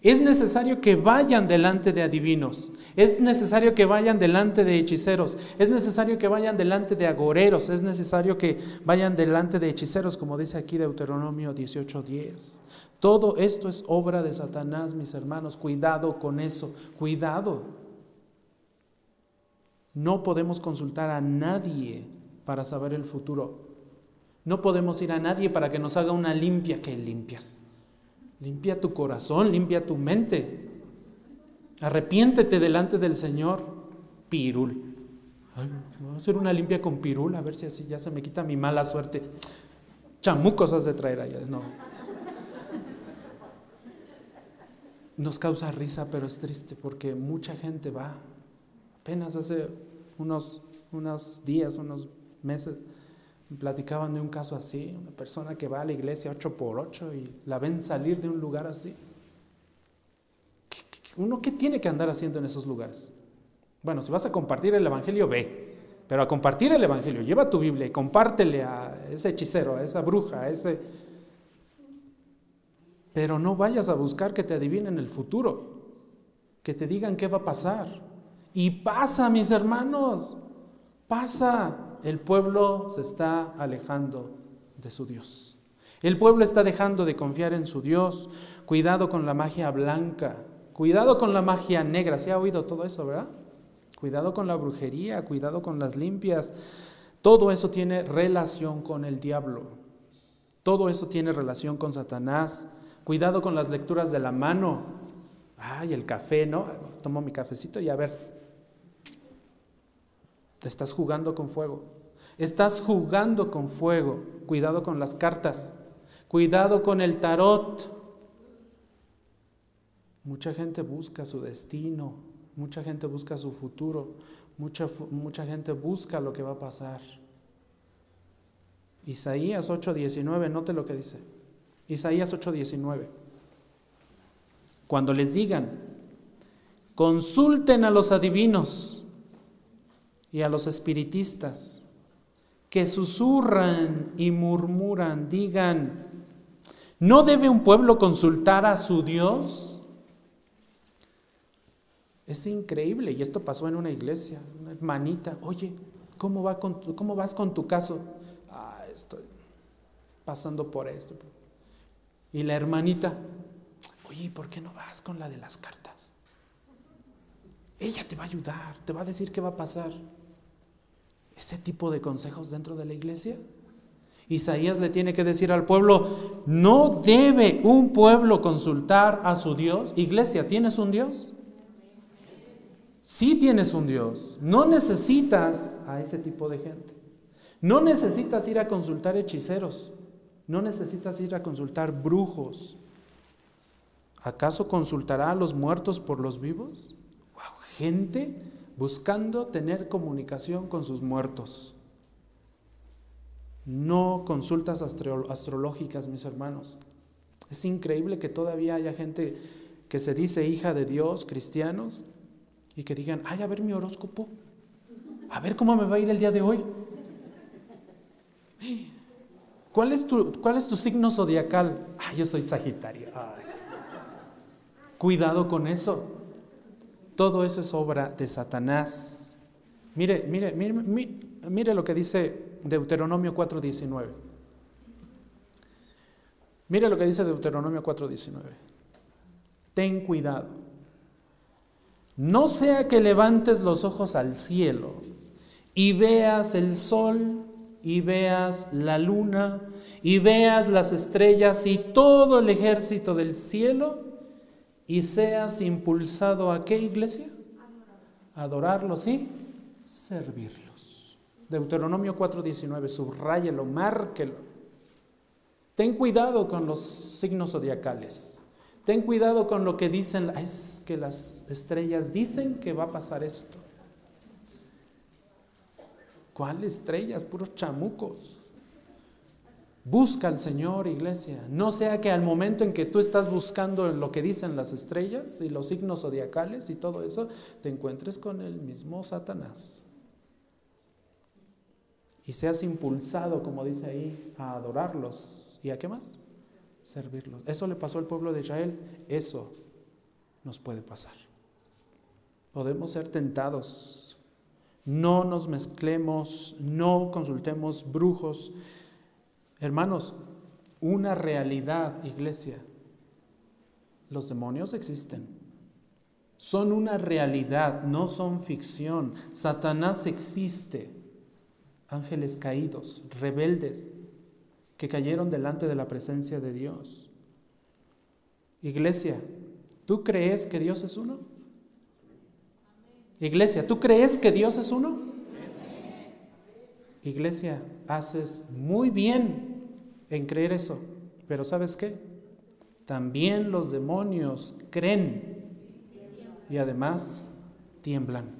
Es necesario que vayan delante de adivinos, es necesario que vayan delante de hechiceros, es necesario que vayan delante de agoreros, es necesario que vayan delante de hechiceros, como dice aquí Deuteronomio 18:10. Todo esto es obra de Satanás, mis hermanos. Cuidado con eso, cuidado. No podemos consultar a nadie para saber el futuro. No podemos ir a nadie para que nos haga una limpia. ¿Qué limpias? Limpia tu corazón, limpia tu mente. Arrepiéntete delante del Señor. Pirul. voy a hacer una limpia con pirul, a ver si así ya se me quita mi mala suerte. Chamucos has de traer allá. No nos causa risa, pero es triste porque mucha gente va. Apenas hace unos, unos días, unos meses, platicaban de un caso así, una persona que va a la iglesia ocho por ocho y la ven salir de un lugar así. ¿Uno qué tiene que andar haciendo en esos lugares? Bueno, si vas a compartir el Evangelio, ve. Pero a compartir el Evangelio, lleva tu Biblia y compártele a ese hechicero, a esa bruja, a ese pero no vayas a buscar que te adivinen el futuro, que te digan qué va a pasar. Y pasa, mis hermanos, pasa. El pueblo se está alejando de su Dios. El pueblo está dejando de confiar en su Dios. Cuidado con la magia blanca. Cuidado con la magia negra. ¿Se ha oído todo eso, verdad? Cuidado con la brujería, cuidado con las limpias. Todo eso tiene relación con el diablo. Todo eso tiene relación con Satanás. Cuidado con las lecturas de la mano. Ay, el café, ¿no? Tomo mi cafecito y a ver. Te estás jugando con fuego. Estás jugando con fuego. Cuidado con las cartas. Cuidado con el tarot. Mucha gente busca su destino. Mucha gente busca su futuro. Mucha, mucha gente busca lo que va a pasar. Isaías 8:19, note lo que dice. Isaías 8:19. Cuando les digan, consulten a los adivinos y a los espiritistas que susurran y murmuran, digan, ¿no debe un pueblo consultar a su Dios? Es increíble, y esto pasó en una iglesia, una hermanita, oye, ¿cómo, cómo vas con tu caso? Ah, estoy pasando por esto. Y la hermanita, oye, ¿por qué no vas con la de las cartas? Ella te va a ayudar, te va a decir qué va a pasar. Ese tipo de consejos dentro de la iglesia. Isaías le tiene que decir al pueblo, no debe un pueblo consultar a su Dios. Iglesia, ¿tienes un Dios? Sí tienes un Dios. No necesitas a ese tipo de gente. No necesitas ir a consultar hechiceros. No necesitas ir a consultar brujos. ¿Acaso consultará a los muertos por los vivos? gente buscando tener comunicación con sus muertos. No consultas astrológicas, mis hermanos. Es increíble que todavía haya gente que se dice hija de Dios, cristianos, y que digan, ay, a ver mi horóscopo, a ver cómo me va a ir el día de hoy. ¿Cuál es tu, cuál es tu signo zodiacal? Ay, yo soy Sagitario. Cuidado con eso. Todo eso es obra de Satanás. Mire, mire, mire, mire, lo que dice Deuteronomio 4.19. Mire lo que dice Deuteronomio 4.19. Ten cuidado. No sea que levantes los ojos al cielo y veas el sol y veas la luna y veas las estrellas y todo el ejército del cielo y seas impulsado a qué iglesia? Adorarlos y servirlos. Deuteronomio 4:19, subrayelo, márquelo. Ten cuidado con los signos zodiacales. Ten cuidado con lo que dicen, es que las estrellas dicen que va a pasar esto. ¿Cuáles estrellas? Puros chamucos. Busca al Señor, iglesia. No sea que al momento en que tú estás buscando lo que dicen las estrellas y los signos zodiacales y todo eso, te encuentres con el mismo Satanás. Y seas impulsado, como dice ahí, a adorarlos. ¿Y a qué más? Servirlos. Eso le pasó al pueblo de Israel. Eso nos puede pasar. Podemos ser tentados. No nos mezclemos, no consultemos brujos Hermanos, una realidad, iglesia. Los demonios existen. Son una realidad, no son ficción. Satanás existe. Ángeles caídos, rebeldes, que cayeron delante de la presencia de Dios. Iglesia, ¿tú crees que Dios es uno? Iglesia, ¿tú crees que Dios es uno? Iglesia, haces muy bien en creer eso. Pero ¿sabes qué? También los demonios creen y además tiemblan.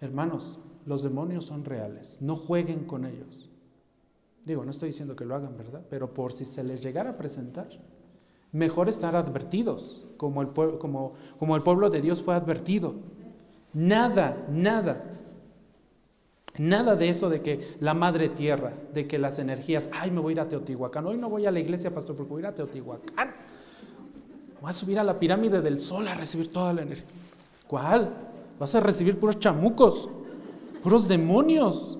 Hermanos, los demonios son reales, no jueguen con ellos. Digo, no estoy diciendo que lo hagan, ¿verdad? Pero por si se les llegara a presentar, mejor estar advertidos, como el, como, como el pueblo de Dios fue advertido. Nada, nada Nada de eso de que la madre tierra, de que las energías, ay, me voy a ir a Teotihuacán, hoy no voy a la iglesia, pastor, porque voy a ir a Teotihuacán. Voy a subir a la pirámide del sol a recibir toda la energía. ¿Cuál? Vas a recibir puros chamucos, puros demonios.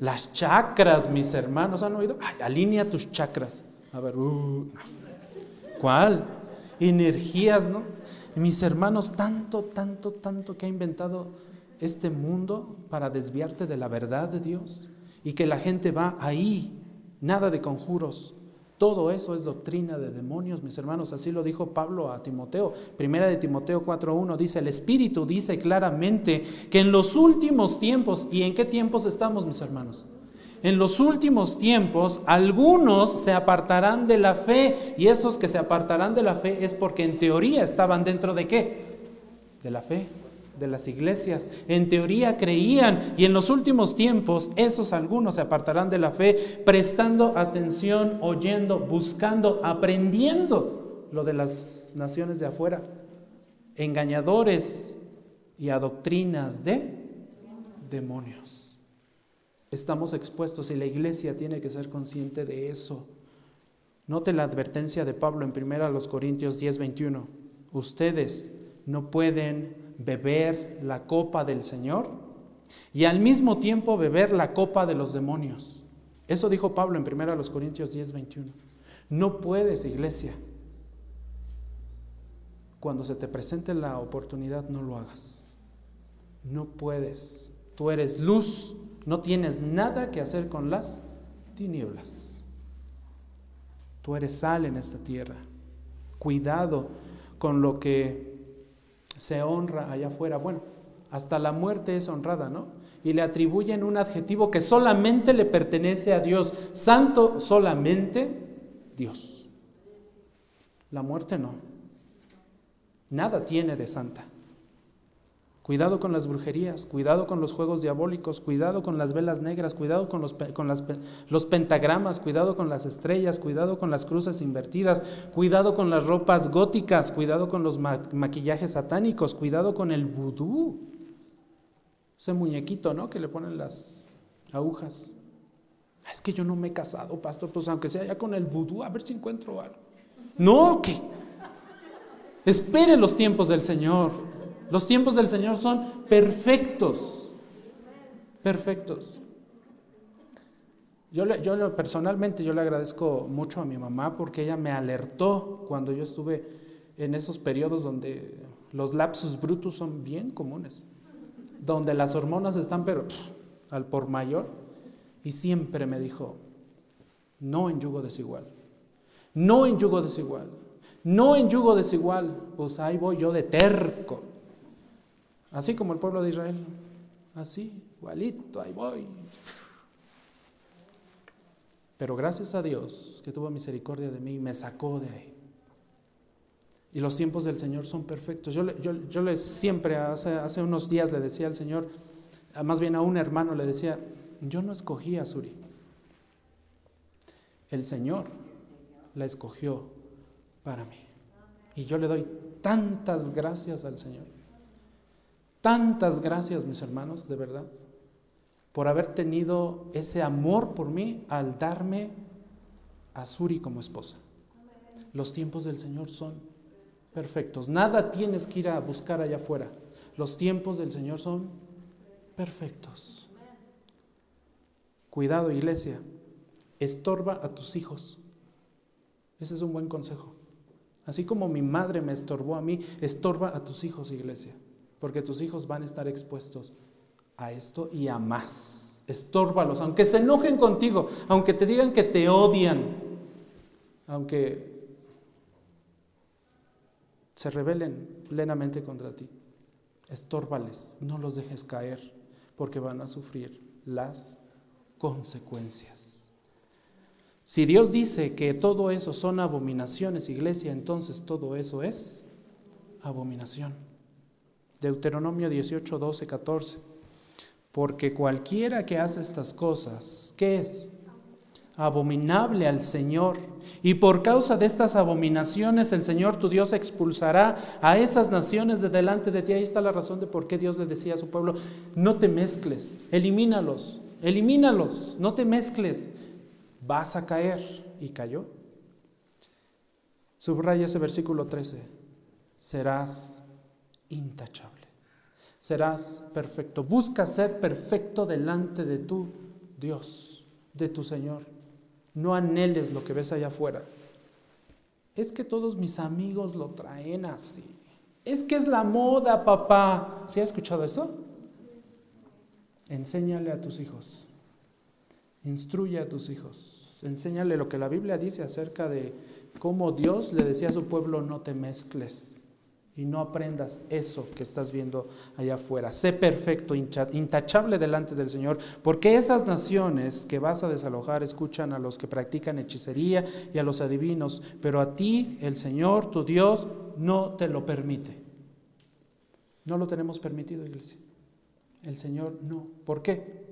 Las chakras, mis hermanos, ¿han oído? Ay, alinea tus chakras. A ver, uh, ¿cuál? Energías, ¿no? Mis hermanos, tanto, tanto, tanto que ha inventado este mundo para desviarte de la verdad de Dios y que la gente va ahí, nada de conjuros. Todo eso es doctrina de demonios, mis hermanos. Así lo dijo Pablo a Timoteo. Primera de Timoteo 4.1 dice, el Espíritu dice claramente que en los últimos tiempos, ¿y en qué tiempos estamos, mis hermanos? En los últimos tiempos, algunos se apartarán de la fe y esos que se apartarán de la fe es porque en teoría estaban dentro de qué? De la fe de las iglesias. En teoría creían y en los últimos tiempos esos algunos se apartarán de la fe prestando atención, oyendo, buscando, aprendiendo lo de las naciones de afuera. Engañadores y a doctrinas de demonios. Estamos expuestos y la iglesia tiene que ser consciente de eso. Note la advertencia de Pablo en 1 Corintios 10, 21. Ustedes no pueden beber la copa del Señor y al mismo tiempo beber la copa de los demonios. Eso dijo Pablo en 1 Corintios 10, 21. No puedes, iglesia. Cuando se te presente la oportunidad, no lo hagas. No puedes. Tú eres luz, no tienes nada que hacer con las tinieblas. Tú eres sal en esta tierra. Cuidado con lo que se honra allá afuera. Bueno, hasta la muerte es honrada, ¿no? Y le atribuyen un adjetivo que solamente le pertenece a Dios. Santo solamente Dios. La muerte no. Nada tiene de santa. Cuidado con las brujerías, cuidado con los juegos diabólicos, cuidado con las velas negras, cuidado con, los, con los, pentagramas, cuidado con las estrellas, cuidado con las cruces invertidas, cuidado con las ropas góticas, cuidado con los maquillajes satánicos, cuidado con el vudú. Ese muñequito, ¿no? Que le ponen las agujas. Es que yo no me he casado, pastor, pues aunque sea ya con el vudú, a ver si encuentro algo. No, que espere los tiempos del Señor. Los tiempos del Señor son perfectos, perfectos. Yo, personalmente yo le agradezco mucho a mi mamá porque ella me alertó cuando yo estuve en esos periodos donde los lapsus brutus son bien comunes, donde las hormonas están pero al por mayor. Y siempre me dijo, no en yugo desigual, no en yugo desigual, no en yugo desigual, pues ahí voy yo de terco. Así como el pueblo de Israel. Así, igualito, ahí voy. Pero gracias a Dios que tuvo misericordia de mí y me sacó de ahí. Y los tiempos del Señor son perfectos. Yo, yo, yo siempre, hace, hace unos días le decía al Señor, más bien a un hermano le decía, yo no escogí a Suri. El Señor la escogió para mí. Y yo le doy tantas gracias al Señor. Tantas gracias, mis hermanos, de verdad, por haber tenido ese amor por mí al darme a Suri como esposa. Los tiempos del Señor son perfectos. Nada tienes que ir a buscar allá afuera. Los tiempos del Señor son perfectos. Cuidado, iglesia. Estorba a tus hijos. Ese es un buen consejo. Así como mi madre me estorbó a mí, estorba a tus hijos, iglesia porque tus hijos van a estar expuestos a esto y a más. Estórbalos, aunque se enojen contigo, aunque te digan que te odian, aunque se rebelen plenamente contra ti. Estórbales, no los dejes caer, porque van a sufrir las consecuencias. Si Dios dice que todo eso son abominaciones, iglesia, entonces todo eso es abominación. Deuteronomio 18, 12, 14. Porque cualquiera que hace estas cosas, ¿qué es? Abominable al Señor. Y por causa de estas abominaciones el Señor tu Dios expulsará a esas naciones de delante de ti. Ahí está la razón de por qué Dios le decía a su pueblo, no te mezcles, elimínalos, elimínalos, no te mezcles, vas a caer. Y cayó. Subraya ese versículo 13, serás intachable. Serás perfecto. Busca ser perfecto delante de tu Dios, de tu Señor. No anheles lo que ves allá afuera. Es que todos mis amigos lo traen así. Es que es la moda, papá. ¿Sí has escuchado eso? Enséñale a tus hijos. Instruye a tus hijos. Enséñale lo que la Biblia dice acerca de cómo Dios le decía a su pueblo, no te mezcles y no aprendas eso que estás viendo allá afuera. Sé perfecto, intachable delante del Señor, porque esas naciones que vas a desalojar escuchan a los que practican hechicería y a los adivinos, pero a ti el Señor, tu Dios, no te lo permite. No lo tenemos permitido, iglesia. El Señor no. ¿Por qué?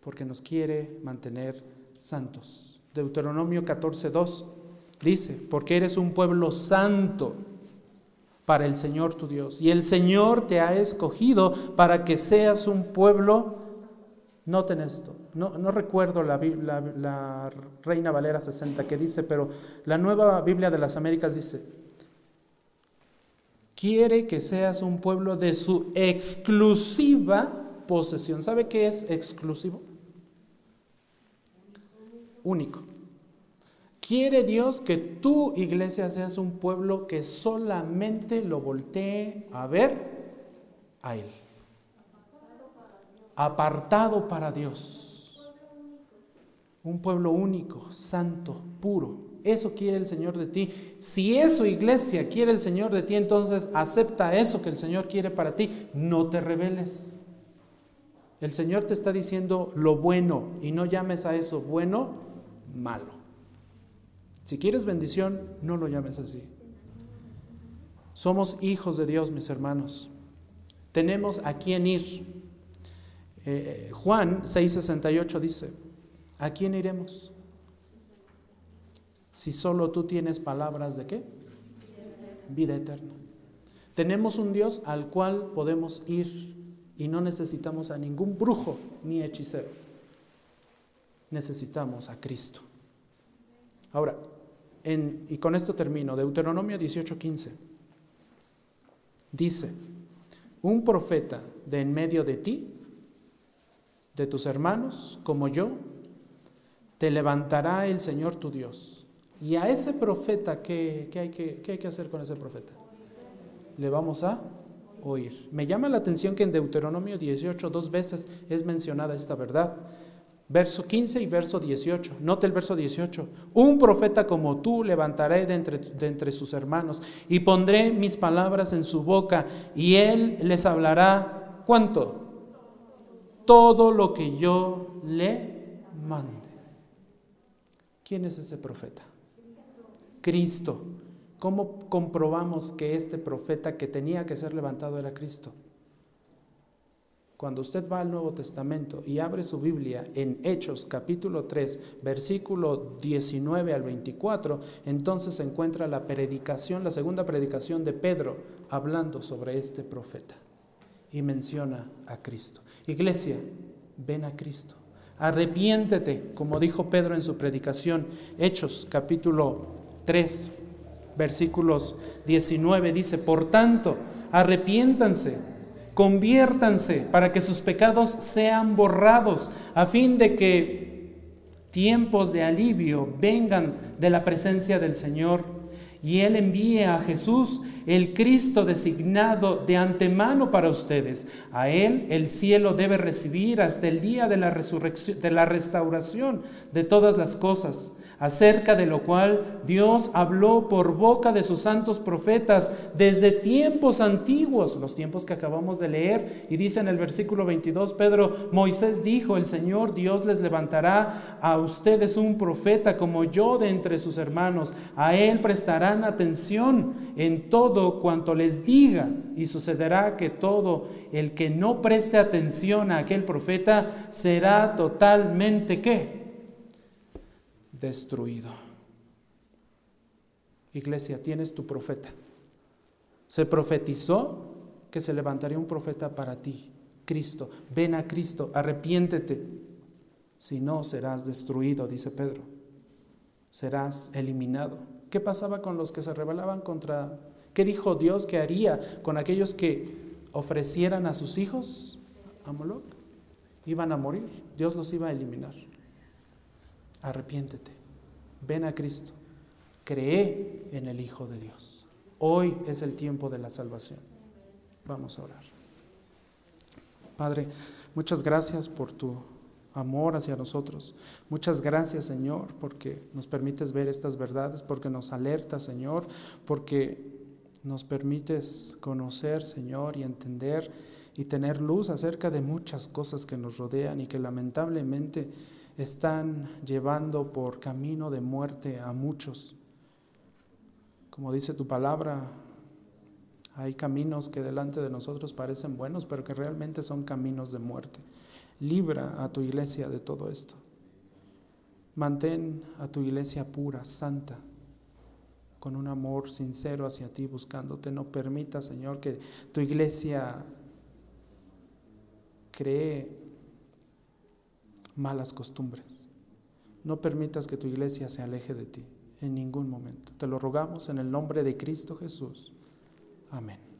Porque nos quiere mantener santos. Deuteronomio 14.2 dice, porque eres un pueblo santo para el Señor tu Dios. Y el Señor te ha escogido para que seas un pueblo, noten esto, no, no recuerdo la, la, Reina Valera 60 que dice, pero la nueva Biblia de las Américas dice, quiere que seas un pueblo de su exclusiva posesión. ¿Sabe qué es exclusivo? Único. Quiere Dios que tu iglesia seas un pueblo que solamente lo voltee a ver a Él. Apartado para Dios. Un pueblo único, santo, puro. Eso quiere el Señor de ti. Si eso, iglesia, quiere el Señor de ti, entonces acepta eso que el Señor quiere para ti. No te rebeles. El Señor te está diciendo lo bueno y no llames a eso bueno malo. Si quieres bendición, no lo llames así. Somos hijos de Dios, mis hermanos. Tenemos a quién ir. Eh, Juan 6:68 dice, ¿a quién iremos? Si solo tú tienes palabras de qué? Vida eterna. Tenemos un Dios al cual podemos ir y no necesitamos a ningún brujo ni hechicero. Necesitamos a Cristo. Ahora, y con esto termino, Deuteronomio 18:15 dice, un profeta de en medio de ti, de tus hermanos, como yo, te levantará el Señor tu Dios. Y a ese profeta, ¿qué, hay, que, ¿qué hay que hacer con ese profeta? Le vamos a oír. Me llama la atención que en Deuteronomio 18 dos veces es mencionada esta verdad. Verso 15 y verso 18. Note el verso 18. Un profeta como tú levantaré de entre, de entre, sus hermanos y pondré mis palabras en su boca y él les hablará. ¿Cuánto? Todo lo que yo le mande. ¿Quién es ese profeta? Cristo. ¿Cómo comprobamos que este profeta que tenía que ser levantado era Cristo? Cuando usted va al Nuevo Testamento y abre su Biblia en Hechos capítulo 3, versículo 19 al 24, entonces se encuentra la predicación, la segunda predicación de Pedro hablando sobre este profeta y menciona a Cristo. Iglesia, ven a Cristo. Arrepiéntete, como dijo Pedro en su predicación, Hechos capítulo 3, versículos 19, dice, por tanto, arrepiéntanse conviértanse para que sus pecados sean borrados, a fin de que tiempos de alivio vengan de la presencia del Señor y Él envíe a Jesús, el Cristo designado de antemano para ustedes. A Él el cielo debe recibir hasta el día de la resurrección, de la restauración de todas las cosas acerca de lo cual Dios habló por boca de sus santos profetas desde tiempos antiguos, los tiempos que acabamos de leer. Y dice en el versículo 22, Pedro, Moisés dijo, el Señor Dios les levantará a ustedes un profeta como yo de entre sus hermanos. A él atención en todo cuanto les diga y sucederá que todo el que no preste atención a aquel profeta será totalmente qué? destruido. Iglesia, tienes tu profeta. Se profetizó que se levantaría un profeta para ti, Cristo. Ven a Cristo, arrepiéntete. Si no, serás destruido, dice Pedro. Serás eliminado. ¿Qué pasaba con los que se rebelaban contra... ¿Qué dijo Dios que haría con aquellos que ofrecieran a sus hijos a Moloch? Iban a morir. Dios los iba a eliminar arrepiéntete, ven a Cristo, cree en el Hijo de Dios. Hoy es el tiempo de la salvación. Vamos a orar. Padre, muchas gracias por tu amor hacia nosotros. Muchas gracias, Señor, porque nos permites ver estas verdades, porque nos alertas, Señor, porque nos permites conocer, Señor, y entender y tener luz acerca de muchas cosas que nos rodean y que lamentablemente están llevando por camino de muerte a muchos. Como dice tu palabra, hay caminos que delante de nosotros parecen buenos, pero que realmente son caminos de muerte. Libra a tu iglesia de todo esto. Mantén a tu iglesia pura, santa, con un amor sincero hacia ti, buscándote. No permita, Señor, que tu iglesia cree malas costumbres. No permitas que tu iglesia se aleje de ti en ningún momento. Te lo rogamos en el nombre de Cristo Jesús. Amén.